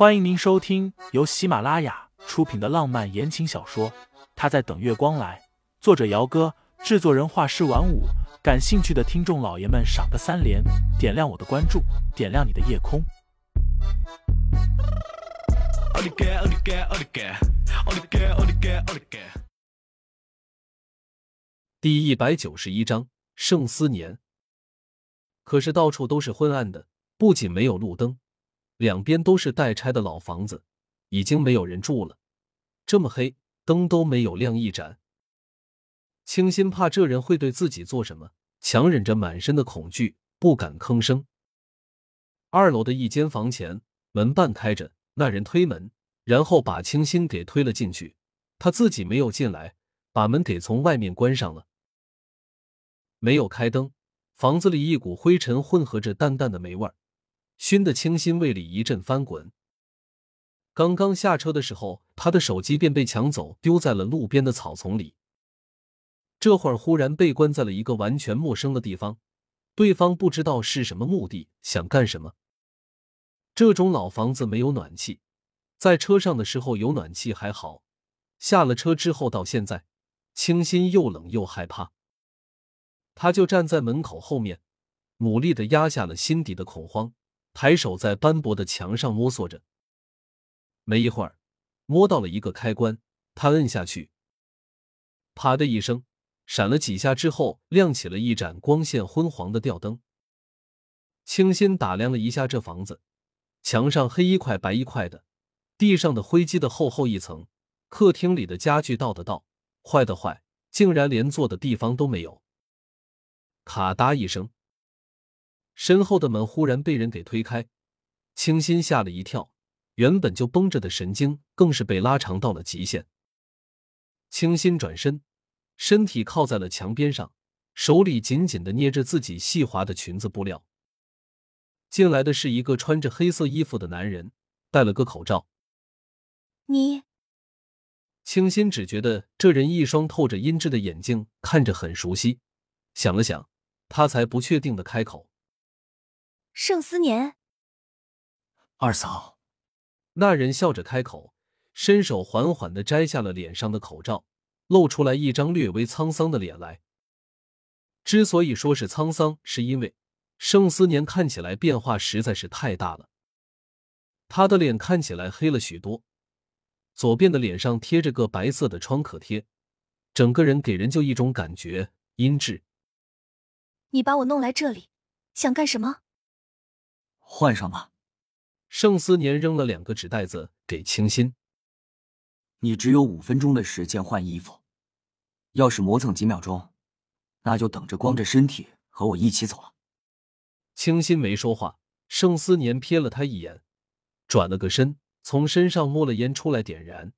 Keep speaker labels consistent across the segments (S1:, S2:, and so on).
S1: 欢迎您收听由喜马拉雅出品的浪漫言情小说《他在等月光来》，作者：姚哥，制作人：画师晚舞。感兴趣的听众老爷们，赏个三连，点亮我的关注，点亮你的夜空。
S2: 第一百九十一章盛思年。可是到处都是昏暗的，不仅没有路灯。两边都是待拆的老房子，已经没有人住了。这么黑，灯都没有亮一盏。清新怕这人会对自己做什么，强忍着满身的恐惧，不敢吭声。二楼的一间房前，门半开着，那人推门，然后把清新给推了进去。他自己没有进来，把门给从外面关上了。没有开灯，房子里一股灰尘混合着淡淡的霉味儿。熏得清新胃里一阵翻滚。刚刚下车的时候，他的手机便被抢走，丢在了路边的草丛里。这会儿忽然被关在了一个完全陌生的地方，对方不知道是什么目的，想干什么。这种老房子没有暖气，在车上的时候有暖气还好，下了车之后到现在，清新又冷又害怕。他就站在门口后面，努力的压下了心底的恐慌。抬手在斑驳的墙上摸索着，没一会儿，摸到了一个开关，他摁下去，啪的一声，闪了几下之后，亮起了一盏光线昏黄的吊灯。清新打量了一下这房子，墙上黑一块白一块的，地上的灰积的厚厚一层，客厅里的家具倒的倒，坏的坏，竟然连坐的地方都没有。咔嗒一声。身后的门忽然被人给推开，清新吓了一跳，原本就绷着的神经更是被拉长到了极限。清新转身，身体靠在了墙边上，手里紧紧的捏着自己细滑的裙子布料。进来的是一个穿着黑色衣服的男人，戴了个口罩。
S3: 你，
S2: 清新只觉得这人一双透着阴鸷的眼睛看着很熟悉，想了想，他才不确定的开口。
S3: 盛思年，
S4: 二嫂。
S2: 那人笑着开口，伸手缓缓的摘下了脸上的口罩，露出来一张略微沧桑的脸来。之所以说是沧桑，是因为盛思年看起来变化实在是太大了。他的脸看起来黑了许多，左边的脸上贴着个白色的创可贴，整个人给人就一种感觉阴鸷。
S3: 你把我弄来这里，想干什么？
S4: 换上吧。
S2: 盛思年扔了两个纸袋子给清新。
S4: 你只有五分钟的时间换衣服，要是磨蹭几秒钟，那就等着光着身体和我一起走了。
S2: 清新没说话，盛思年瞥了他一眼，转了个身，从身上摸了烟出来点燃。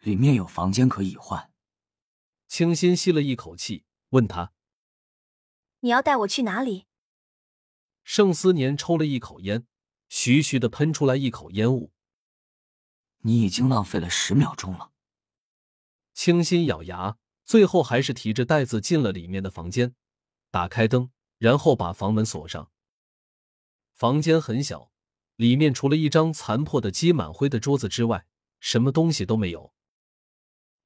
S4: 里面有房间可以换。
S2: 清新吸了一口气，问他：“
S3: 你要带我去哪里？”
S2: 盛思年抽了一口烟，徐徐的喷出来一口烟雾。
S4: 你已经浪费了十秒钟了。
S2: 清新咬牙，最后还是提着袋子进了里面的房间，打开灯，然后把房门锁上。房间很小，里面除了一张残破的积满灰的桌子之外，什么东西都没有。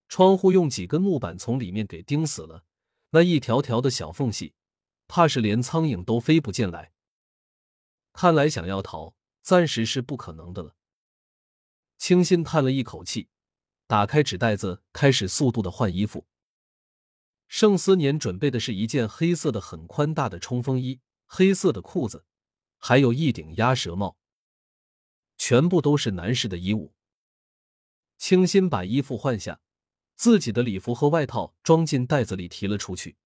S2: 窗户用几根木板从里面给钉死了，那一条条的小缝隙，怕是连苍蝇都飞不进来。看来想要逃，暂时是不可能的了。清新叹了一口气，打开纸袋子，开始速度的换衣服。盛思年准备的是一件黑色的很宽大的冲锋衣，黑色的裤子，还有一顶鸭舌帽，全部都是男士的衣物。清新把衣服换下，自己的礼服和外套装进袋子里提了出去。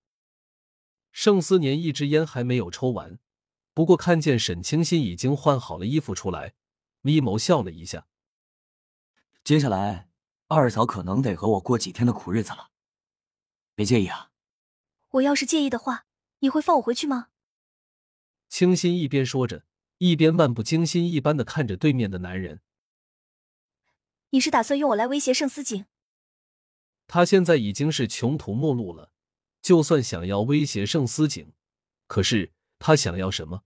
S2: 盛思年一支烟还没有抽完。不过看见沈清新已经换好了衣服出来，咪眸笑了一下。
S4: 接下来二嫂可能得和我过几天的苦日子了，别介意啊。
S3: 我要是介意的话，你会放我回去吗？
S2: 清新一边说着，一边漫不经心一般的看着对面的男人。
S3: 你是打算用我来威胁盛思景？
S2: 他现在已经是穷途末路了，就算想要威胁盛思景，可是。他想要什么？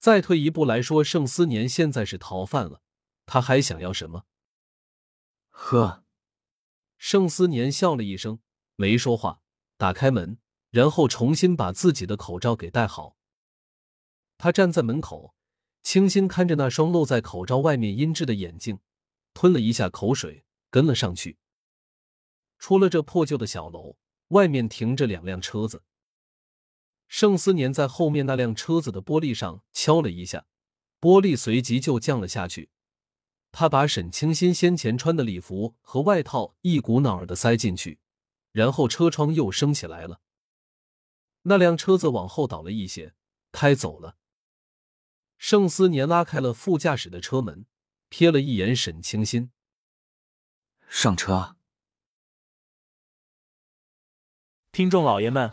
S2: 再退一步来说，盛思年现在是逃犯了，他还想要什么？
S4: 呵。
S2: 盛思年笑了一声，没说话，打开门，然后重新把自己的口罩给戴好。他站在门口，清新看着那双露在口罩外面阴鸷的眼睛，吞了一下口水，跟了上去。出了这破旧的小楼，外面停着两辆车子。盛思年在后面那辆车子的玻璃上敲了一下，玻璃随即就降了下去。他把沈清新先前穿的礼服和外套一股脑儿的塞进去，然后车窗又升起来了。那辆车子往后倒了一些，开走了。盛思年拉开了副驾驶的车门，瞥了一眼沈清新，
S4: 上车。
S1: 听众老爷们，